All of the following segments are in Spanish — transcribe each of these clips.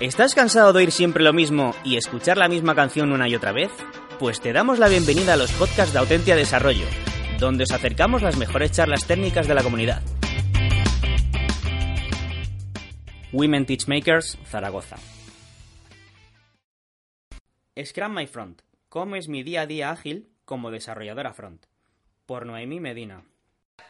¿Estás cansado de oír siempre lo mismo y escuchar la misma canción una y otra vez? Pues te damos la bienvenida a los podcasts de Autentia Desarrollo, donde os acercamos las mejores charlas técnicas de la comunidad. Women Teachmakers, Zaragoza. Scrum My Front. ¿Cómo es mi día a día ágil como desarrolladora front? Por Noemi Medina.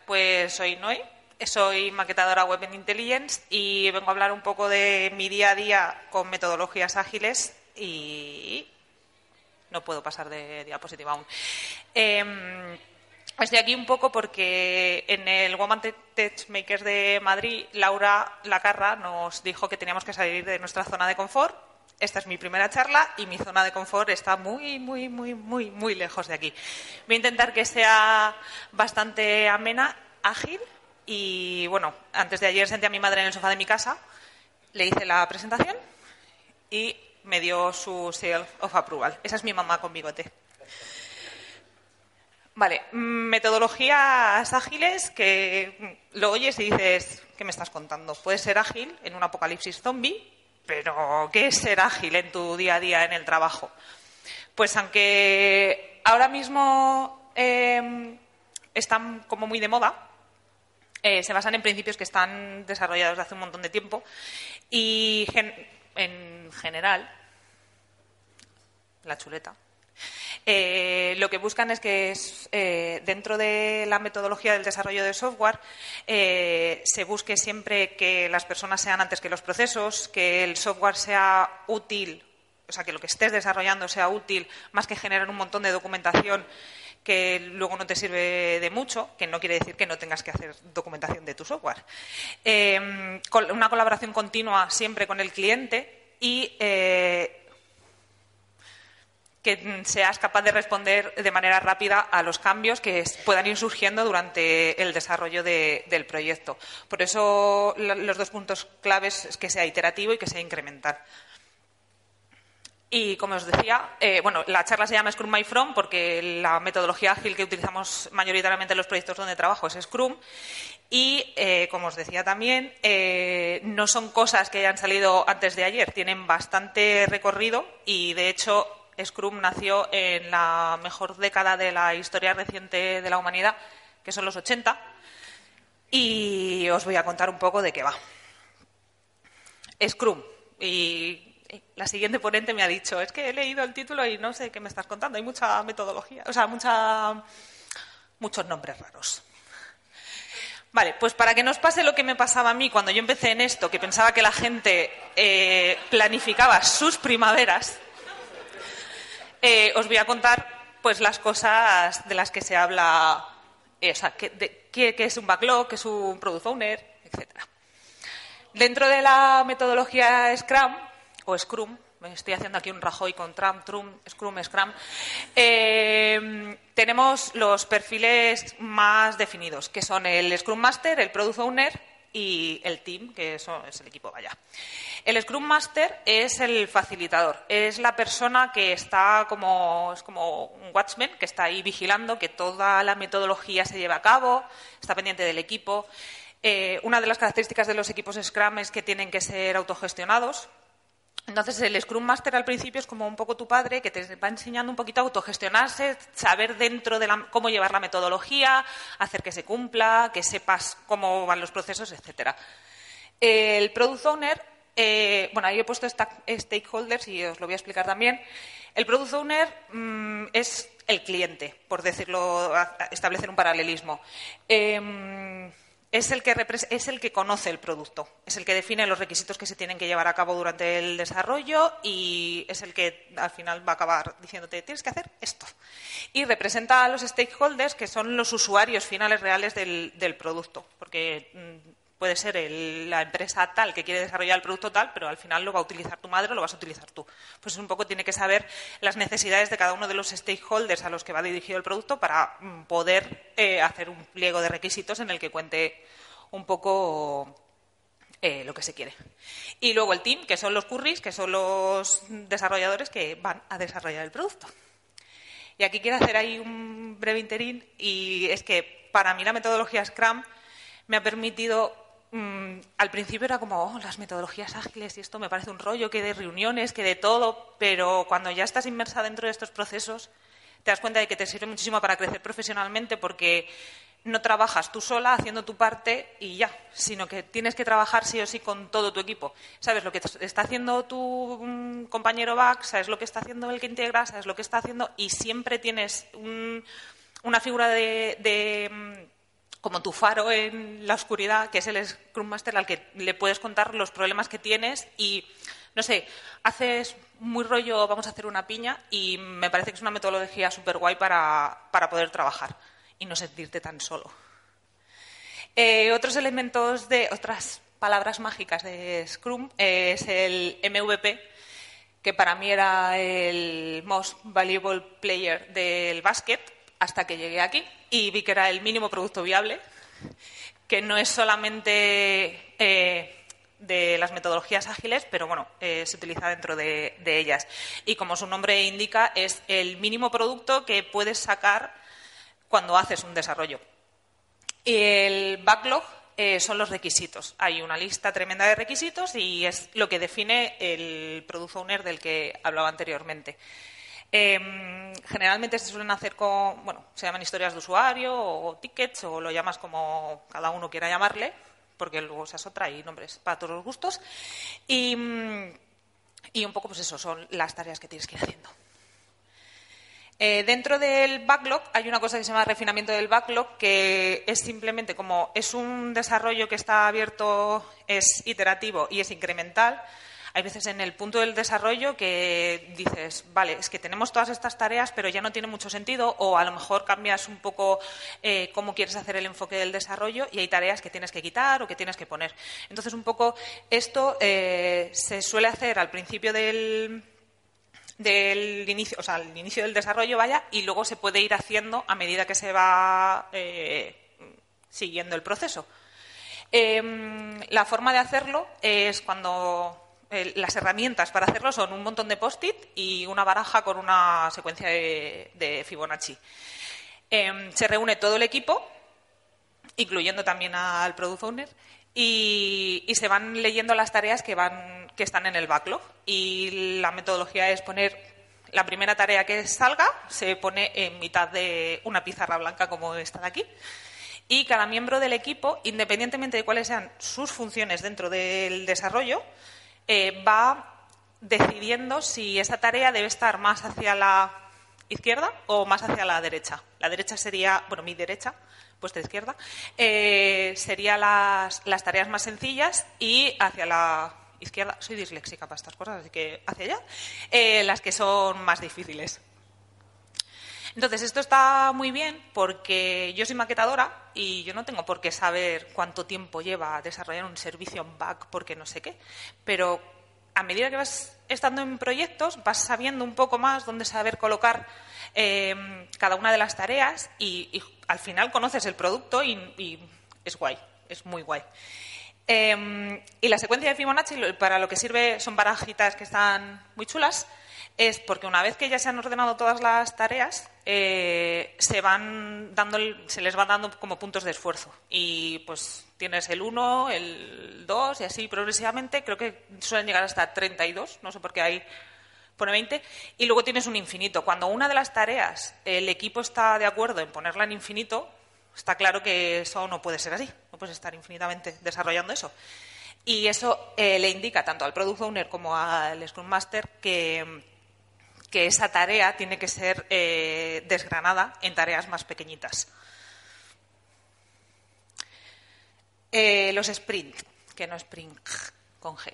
Pues soy Noé, soy maquetadora web en Intelligence y vengo a hablar un poco de mi día a día con metodologías ágiles y no puedo pasar de diapositiva aún. Eh, estoy aquí un poco porque en el Woman Tech Makers de Madrid, Laura Lacarra nos dijo que teníamos que salir de nuestra zona de confort esta es mi primera charla y mi zona de confort está muy, muy, muy, muy, muy lejos de aquí. Voy a intentar que sea bastante amena, ágil y, bueno, antes de ayer senté a mi madre en el sofá de mi casa, le hice la presentación y me dio su seal of approval. Esa es mi mamá con bigote. Vale, metodologías ágiles que lo oyes y dices, ¿qué me estás contando? Puede ser ágil en un apocalipsis zombie, pero ¿qué es ser ágil en tu día a día en el trabajo? Pues aunque ahora mismo em, están como muy de moda, eh, se basan en principios que están desarrollados desde hace un montón de tiempo y en general, la chuleta, eh, lo que buscan es que eh, dentro de la metodología del desarrollo de software se busque siempre que las personas sean antes que los procesos, que el software sea útil, o sea, que lo que estés desarrollando sea útil, más que generar un montón de documentación que luego no te sirve de mucho, que no quiere decir que no tengas que hacer documentación de tu software. una colaboración continua siempre con el cliente y que seas capaz de responder de manera rápida a los cambios que puedan ir surgiendo durante el desarrollo del proyecto. Por eso los dos puntos claves es que sea iterativo y que sea incremental. Y como os decía, eh, bueno, la charla se llama Scrum My From porque la metodología ágil que utilizamos mayoritariamente en los proyectos donde trabajo es Scrum. Y, eh, como os decía también, eh, no son cosas que hayan salido antes de ayer, tienen bastante recorrido y, de hecho, Scrum nació en la mejor década de la historia reciente de la humanidad, que son los 80, y os voy a contar un poco de qué va. Scrum. Y la siguiente ponente me ha dicho, es que he leído el título y no sé qué me estás contando, hay mucha metodología, o sea, mucha, muchos nombres raros. Vale, pues para que no os pase lo que me pasaba a mí cuando yo empecé en esto, que pensaba que la gente eh, planificaba sus primaveras eh, os voy a contar pues las cosas de las que se habla, eh, o sea, qué, es un backlog, qué es un product owner, etcétera. Dentro de la metodología Scrum o Scrum, estoy haciendo aquí un Rajoy con Tram, Trum, Scrum, Scrum, eh, tenemos los perfiles más definidos, que son el Scrum Master, el Product Owner y el team, que eso es el equipo, vaya. El Scrum Master es el facilitador, es la persona que está como, es como un watchman, que está ahí vigilando que toda la metodología se lleve a cabo, está pendiente del equipo. Eh, una de las características de los equipos Scrum es que tienen que ser autogestionados, entonces, el Scrum Master al principio es como un poco tu padre que te va enseñando un poquito a autogestionarse, saber dentro de la, cómo llevar la metodología, hacer que se cumpla, que sepas cómo van los procesos, etcétera. El Product Owner eh, bueno, ahí he puesto stakeholders y os lo voy a explicar también. El product owner mm, es el cliente, por decirlo, establecer un paralelismo. Em, es el, que conoce el producto, es el que define los requisitos que se tienen que llevar a cabo durante el desarrollo y es el que al final va a acabar diciéndote tienes que hacer esto. Y representa a los stakeholders que son los usuarios finales reales del, del producto, porque mm, puede ser la empresa tal que quiere desarrollar el producto tal, pero al final lo va a utilizar tu madre o lo vas a utilizar tú. Pues un poco tiene que saber las necesidades de cada uno de los stakeholders a los que va dirigido el producto para mm, poder eh, hacer un pliego de requisitos en el que cuente un poco eh, lo que se quiere. Y luego el team, que son los curries, que son los desarrolladores que van a desarrollar el producto. Y aquí quiero hacer ahí un breve interín y es que para mí la metodología Scrum me ha permitido Mm, al principio era como, oh, las metodologías ágiles y esto me parece un rollo, que de reuniones, que de todo, pero cuando ya estás inmersa dentro de estos procesos, te das cuenta de que te sirve muchísimo para crecer profesionalmente porque no trabajas tú sola haciendo tu parte y ya, sino que tienes que trabajar sí o sí con todo tu equipo. Sabes lo que está haciendo tu mm, compañero back, sabes lo que está haciendo el que integra, sabes lo que está haciendo y siempre tienes una figura de mm, como tu faro en la oscuridad, que es el Scrum Master al que le puedes contar los problemas que tienes y, no sé, haces muy rollo, vamos a hacer una piña y me parece que es una metodología súper guay para, poder trabajar y no sentirte tan solo. Eh, otros elementos de, otras palabras mágicas de Scrum es el MVP, que para mí era el most valuable player del básquet hasta que llegué aquí y vi que era el mínimo producto viable, que no es solamente eh, de las metodologías ágiles, pero bueno, eh, se utiliza dentro de, ellas. Y como su nombre indica, es el mínimo producto que puedes sacar cuando haces un desarrollo. Y el backlog eh, son los requisitos. Hay una lista tremenda de requisitos y es lo que define el product owner del que hablaba anteriormente. Em, generalmente se suelen hacer con, bueno, se llaman historias de usuario o tickets o lo llamas como cada uno quiera llamarle, porque luego es otra y nombres para todos los gustos. Y, un poco, pues eso, son las tareas que tienes que ir haciendo. Eh, dentro del backlog hay una cosa que se llama refinamiento del backlog, que es simplemente como es un desarrollo que está abierto, es iterativo y es incremental, hay veces en el punto del desarrollo que dices, vale, es que tenemos todas estas tareas, pero ya no tiene mucho sentido, o a lo mejor cambias un poco eh, cómo quieres hacer el enfoque del desarrollo y hay tareas que tienes que quitar o que tienes que poner. Entonces, un poco esto eh, se suele hacer al principio del del inicio, o sea, al inicio del desarrollo, vaya, y luego se puede ir haciendo a medida que se va eh, siguiendo el proceso. Em, la forma de hacerlo es cuando las herramientas para hacerlo son un montón de post-it y una baraja con una secuencia de, Fibonacci. Em, se reúne todo el equipo, incluyendo también al product owner, y, se van leyendo las tareas que, van, que están en el backlog. Y la metodología es poner la primera tarea que salga, se pone en mitad de una pizarra blanca como esta de aquí. Y cada miembro del equipo, independientemente de cuáles sean sus funciones dentro del desarrollo, eh, va decidiendo si esa tarea debe estar más hacia la izquierda o más hacia la derecha. La derecha sería, bueno, mi derecha, puesta izquierda, eh, serían las, tareas más sencillas y hacia la izquierda, soy disléxica para estas cosas, así que hacia allá, eh, las que son más difíciles. Entonces, esto está muy bien porque yo soy maquetadora y yo no tengo por qué saber cuánto tiempo lleva desarrollar un servicio en back porque no sé qué, pero a medida que vas estando en proyectos vas sabiendo un poco más dónde saber colocar em, cada una de las tareas y, al final conoces el producto y, es guay, es muy guay. Em, y la secuencia de Fibonacci para lo que sirve son barajitas que están muy chulas es porque una vez que ya se han ordenado todas las tareas, eh, se van dando, se les va dando como puntos de esfuerzo. Y pues tienes el 1, el 2 y así progresivamente. Creo que suelen llegar hasta 32, no sé por qué hay pone 20. Y luego tienes un infinito. Cuando una de las tareas el equipo está de acuerdo en ponerla en infinito, está claro que eso no puede ser así. No puedes estar infinitamente desarrollando eso. Y eso eh, le indica tanto al Product Owner como al Scrum Master que que esa tarea tiene que ser eh, desgranada en tareas más pequeñitas. Eh, los sprint, que no sprint con G.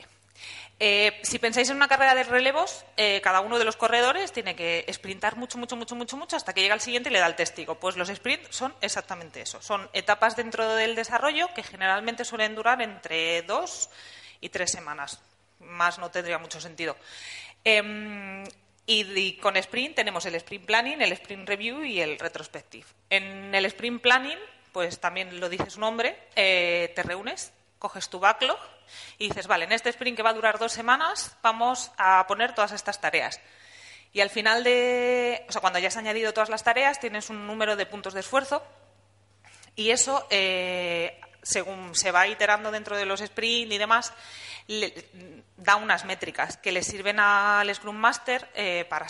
Eh, si pensáis en una carrera de relevos, cada uno de los corredores tiene que sprintar mucho, mucho, mucho, mucho, mucho hasta que llega al siguiente y le da el testigo. Pues los sprints son exactamente eso. Son etapas dentro del desarrollo que generalmente suelen durar entre dos y tres semanas. Más no tendría mucho sentido. Y, con sprint tenemos el sprint planning, el sprint review y el retrospective. En el sprint planning, pues también lo dice su nombre, eh, te reúnes, coges tu backlog y dices, vale, en este sprint que va a durar dos semanas vamos a poner todas estas tareas. Y al final de, o sea, cuando ya has añadido todas las tareas, tienes un número de puntos de esfuerzo y eso, eh, según se va iterando dentro de los sprint y demás, da unas métricas que le sirven al Scrum Master eh, para,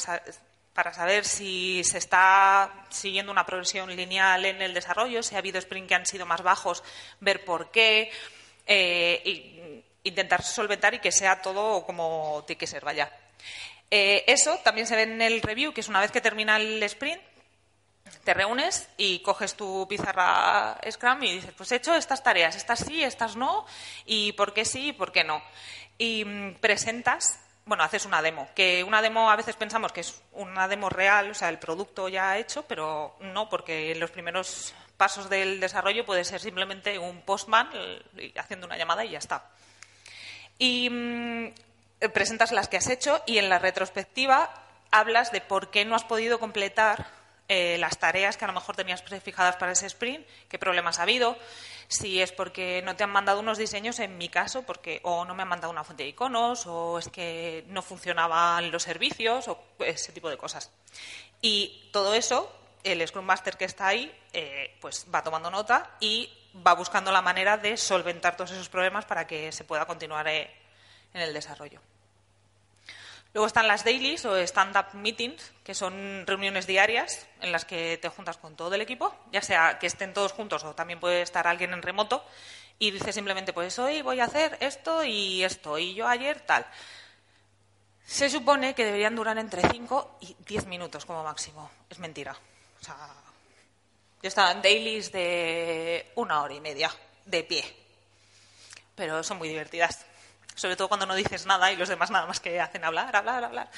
para saber si se está siguiendo una progresión lineal en el desarrollo, si ha habido sprint que han sido más bajos, ver por qué, eh, intentar solventar y que sea todo como tiene que ser, vaya. Eh, eso también se ve en el review, que es una vez que termina el sprint, te reúnes y coges tu pizarra Scrum y dices, pues he hecho estas tareas, estas sí, estas no, y por qué sí y por qué no. Y mm, presentas, bueno, haces una demo, que una demo a veces pensamos que es una demo real, o sea, el producto ya hecho, pero no, porque en los primeros pasos del desarrollo puede ser simplemente un postman eh, haciendo una llamada y ya está. Y mm, presentas las que has hecho y en la retrospectiva hablas de por qué no has podido completar eh, las tareas que a lo mejor tenías prefijadas para ese sprint, qué problemas ha habido, si es porque no te han mandado unos diseños, en mi caso, porque o no me han mandado una fuente de iconos, o es que no funcionaban los servicios, o ese tipo de cosas. Y todo eso, el Scrum Master que está ahí, eh, pues va tomando nota y va buscando la manera de solventar todos esos problemas para que se pueda continuar eh, en el desarrollo. Luego están las dailies o stand-up meetings, que son reuniones diarias en las que te juntas con todo el equipo, ya sea que estén todos juntos o también puede estar alguien en remoto y dices simplemente, pues hoy voy a hacer esto y esto, y yo ayer tal. Se supone que deberían durar entre 5 y 10 minutos como máximo. Es mentira. O sea, yo estaba en dailies de una hora y media, de pie. Pero son muy divertidas sobre todo cuando no dices nada y los demás nada más que hacen hablar, hablar, hablar.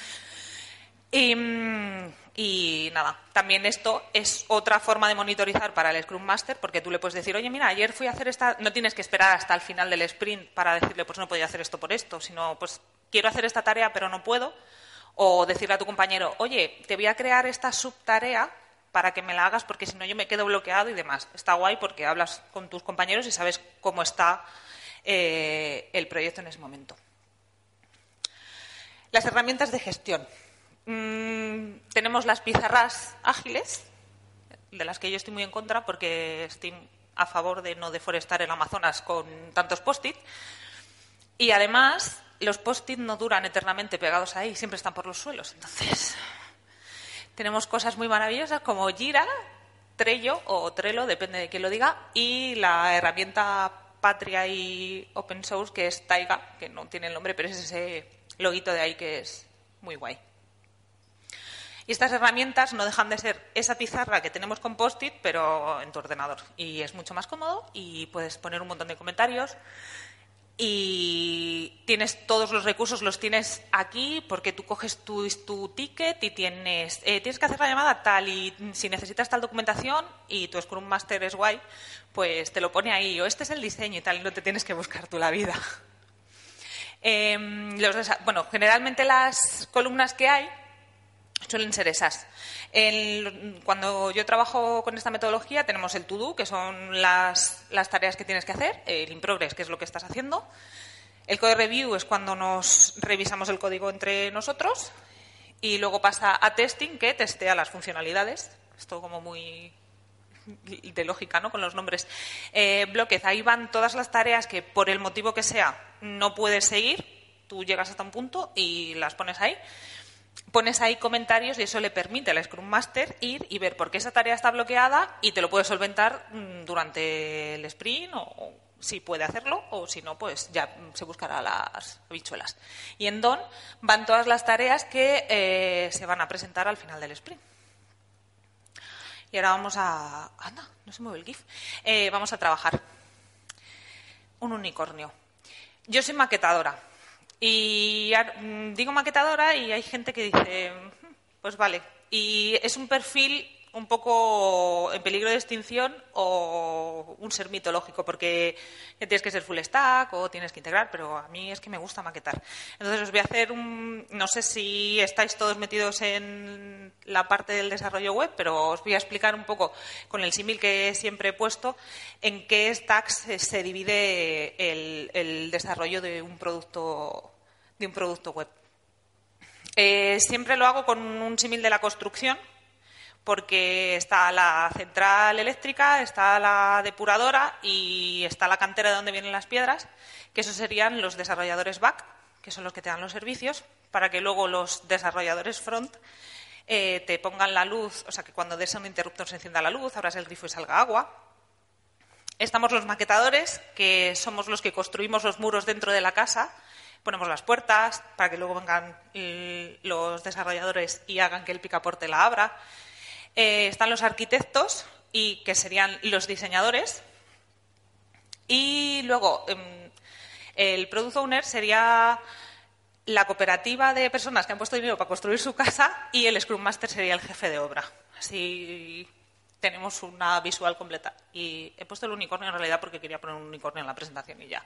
Y, nada, también esto es otra forma de monitorizar para el Scrum Master, porque tú le puedes decir, oye, mira, ayer fui a hacer esta. No tienes que esperar hasta el final del sprint para decirle, pues no podía hacer esto por esto, sino, pues quiero hacer esta tarea, pero no puedo. O decirle a tu compañero, oye, te voy a crear esta subtarea para que me la hagas, porque si no yo me quedo bloqueado y demás. Está guay porque hablas con tus compañeros y sabes cómo está eh, el proyecto en ese momento. Las herramientas de gestión. Mm, tenemos las pizarras ágiles, de las que yo estoy muy en contra porque estoy a favor de no deforestar el Amazonas con tantos post-it. Y además, los post-it no duran eternamente pegados ahí, siempre están por los suelos. Entonces, tenemos cosas muy maravillosas como Jira, Trello o Trello, depende de quién lo diga, y la herramienta patria y open source, que es Taiga, que no tiene el nombre, pero es ese loguito de ahí que es muy guay. Y estas herramientas no dejan de ser esa pizarra que tenemos con post-it, pero en tu ordenador. Y es mucho más cómodo y puedes poner un montón de comentarios, y tienes todos los recursos, los tienes aquí porque tú coges tu, tu ticket y tienes, eh, tienes que hacer la llamada tal y si necesitas tal documentación y tu Scrum Master es guay, pues te lo pone ahí o este es el diseño y tal y no te tienes que buscar tú la vida. Em, bueno, generalmente las columnas que hay suelen ser esas. cuando yo trabajo con esta metodología tenemos el to-do, que son las, tareas que tienes que hacer, el in-progress, que es lo que estás haciendo. El code review es cuando nos revisamos el código entre nosotros y luego pasa a testing, que testea las funcionalidades. Esto como muy de lógica, ¿no? Con los nombres. Eh, bloques, ahí van todas las tareas que por el motivo que sea no puedes seguir. Tú llegas hasta un punto y las pones ahí pones ahí comentarios y eso le permite al Scrum Master ir y ver por qué esa tarea está bloqueada y te lo puede solventar mm, durante el sprint o, si puede hacerlo o si no, pues ya se buscará las habichuelas. Y en DON van todas las tareas que eh, se van a presentar al final del sprint. Y ahora vamos a... Anda, no se mueve el GIF. Eh, vamos a trabajar. Un unicornio. Yo soy maquetadora Y mm, digo maquetadora y hay gente que dice, pues vale. Y es un perfil un poco en peligro de extinción o un ser mitológico, porque tienes que ser full stack o tienes que integrar, pero a mí es que me gusta maquetar. Entonces os voy a hacer un, no sé si estáis todos metidos en la parte del desarrollo web, pero os voy a explicar un poco con el símil que siempre he puesto en qué stacks se divide el, desarrollo de un producto de un producto web. Eh, siempre lo hago con un símil de la construcción, porque está la central eléctrica, está la depuradora y está la cantera de donde vienen las piedras, que esos serían los desarrolladores back, que son los que te dan los servicios, para que luego los desarrolladores front eh, te pongan la luz, o sea, que cuando des un interruptor se encienda la luz, abras el grifo y salga agua. Estamos los maquetadores, que somos los que construimos los muros dentro de la casa, ponemos las puertas para que luego vengan eh, los desarrolladores y hagan que el picaporte la abra. Eh, están los arquitectos, y que serían los diseñadores. Y luego, em, el Product Owner sería la cooperativa de personas que han puesto dinero para construir su casa y el Scrum Master sería el jefe de obra. Así tenemos una visual completa. Y he puesto el unicornio en realidad porque quería poner un unicornio en la presentación y ya.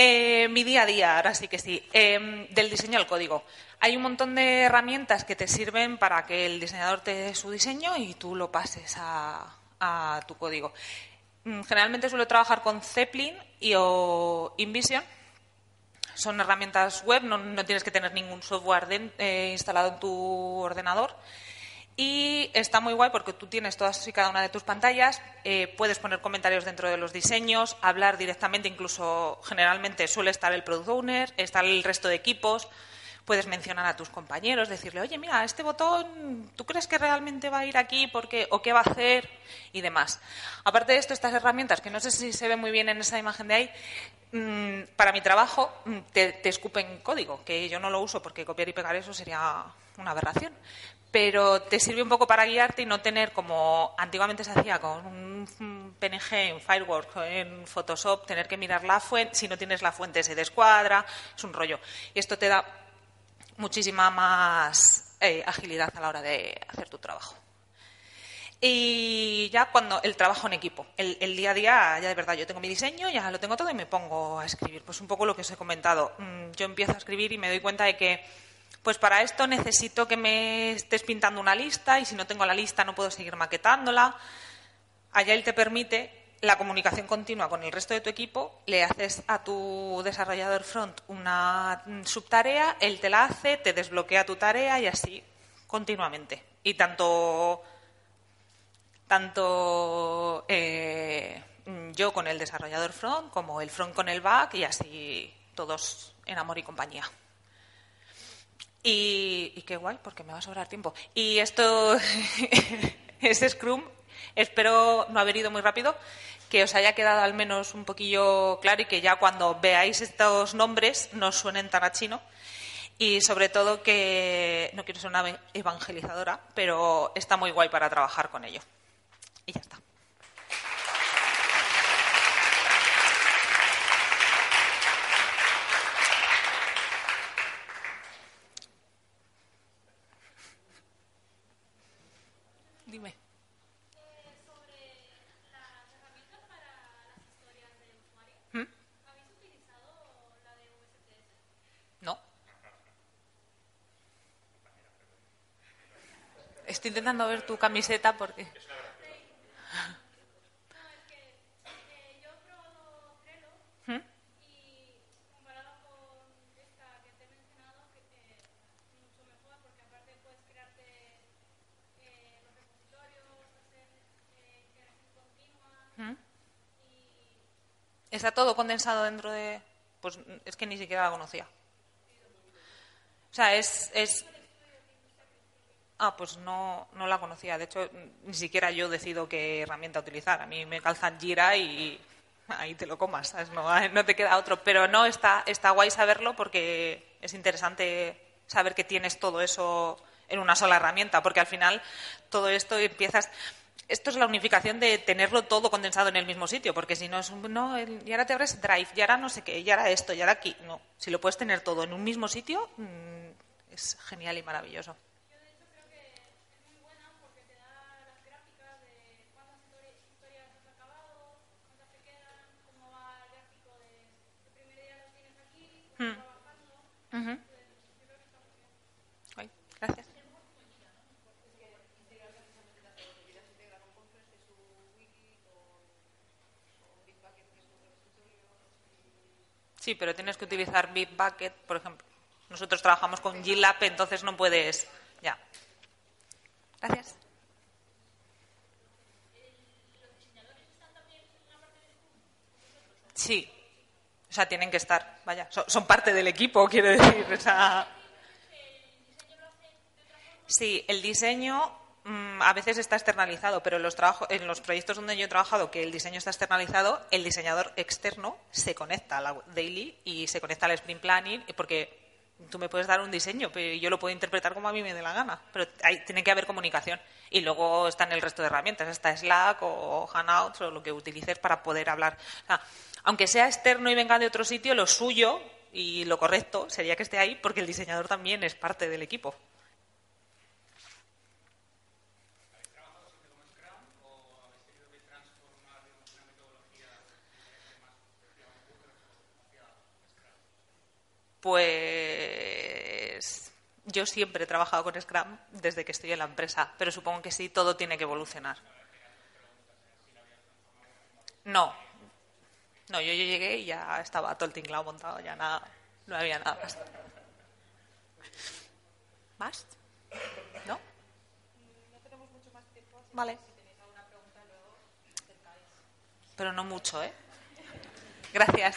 Eh, mi día a día, ahora sí que sí, em, del diseño al código. Hay un montón de herramientas que te sirven para que el diseñador te dé su diseño y tú lo pases a, tu código. Mm, generalmente suelo trabajar con Zeppelin y o InVision. Son herramientas web, no, tienes que tener ningún software eh, instalado en tu ordenador. Y está muy guay porque tú tienes todas y cada una de tus pantallas, eh, puedes poner comentarios dentro de los diseños, hablar directamente, incluso generalmente suele estar el product owner, está el resto de equipos, puedes mencionar a tus compañeros, decirle, oye, mira, este botón, ¿tú crees que realmente va a ir aquí porque, o qué va a hacer? Y demás. Aparte de esto, estas herramientas, que no sé si se ve muy bien en esa imagen de ahí, mm, para mi trabajo mm, te, te escupen código, que yo no lo uso porque copiar y pegar eso sería una aberración pero te sirve un poco para guiarte y no tener como antiguamente se hacía con un PNG en Fireworks en Photoshop, tener que mirar la fuente, si no tienes la fuente se descuadra, es un rollo. Y esto te da muchísima más eh, agilidad a la hora de hacer tu trabajo. Y ya cuando el trabajo en equipo, el, el, día a día, ya de verdad, yo tengo mi diseño, ya lo tengo todo y me pongo a escribir. Pues un poco lo que os he comentado. Mm, yo empiezo a escribir y me doy cuenta de que pues para esto necesito que me estés pintando una lista y si no tengo la lista no puedo seguir maquetándola. Agile te permite la comunicación continua con el resto de tu equipo, le haces a tu desarrollador front una subtarea, él te la hace, te desbloquea tu tarea y así continuamente. Y tanto, eh, yo con el desarrollador front como el front con el back y así todos en amor y compañía. Y, qué guay, porque me va a sobrar tiempo. Y esto es Scrum. Espero no haber ido muy rápido, que os haya quedado al menos un poquillo claro y que ya cuando veáis estos nombres no suenen tan a chino. Y sobre todo que no quiero ser una evangelizadora, pero está muy guay para trabajar con ello. Y ya está. Estoy intentando ver tu camiseta porque... Está todo condensado dentro de... Pues es que ni siquiera la conocía. O sea, es, es Ah, pues no, no la conocía. De hecho, ni siquiera yo decido qué herramienta utilizar. A mí me calzan Gira y ahí te lo comas, No, no, te queda otro. Pero no, está, está guay saberlo porque es interesante saber que tienes todo eso en una sola herramienta, porque al final todo esto empiezas... esto es la unificación de tenerlo todo condensado en el mismo sitio, porque si no es un, no, y ahora te abres Drive, y ahora no sé qué, y ahora esto, y ahora aquí. No, si lo puedes tener todo en un mismo sitio, mm, es genial y maravilloso. gracias. Sí, pero tienes que utilizar Bitbucket, por ejemplo. Nosotros trabajamos con GitLab, entonces no puedes. Ya. Gracias. Sí, o sea, tienen que estar, vaya, son, parte del equipo, quiero decir. O sea... Sí, el diseño a veces está externalizado, pero en los, en los proyectos donde yo he trabajado que el diseño está externalizado, el diseñador externo se conecta a la daily y se conecta al sprint planning, porque tú me puedes dar un diseño, pero yo lo puedo interpretar como a mí me dé la gana. Pero hay, tiene que haber comunicación. Y luego están el resto de herramientas, está Slack o Hangouts o lo que utilices para poder hablar. aunque sea externo y venga de otro sitio, lo suyo y lo correcto sería que esté ahí porque el diseñador también es parte del equipo. Pues yo siempre he trabajado con Scrum desde que estoy en la empresa, pero supongo que sí, todo tiene que evolucionar. No, no, yo, llegué y ya estaba todo el tinglado montado, ya nada, no había nada más. ¿Más? ¿No? No tenemos mucho más tiempo. Vale. Pero no mucho, ¿eh? Gracias.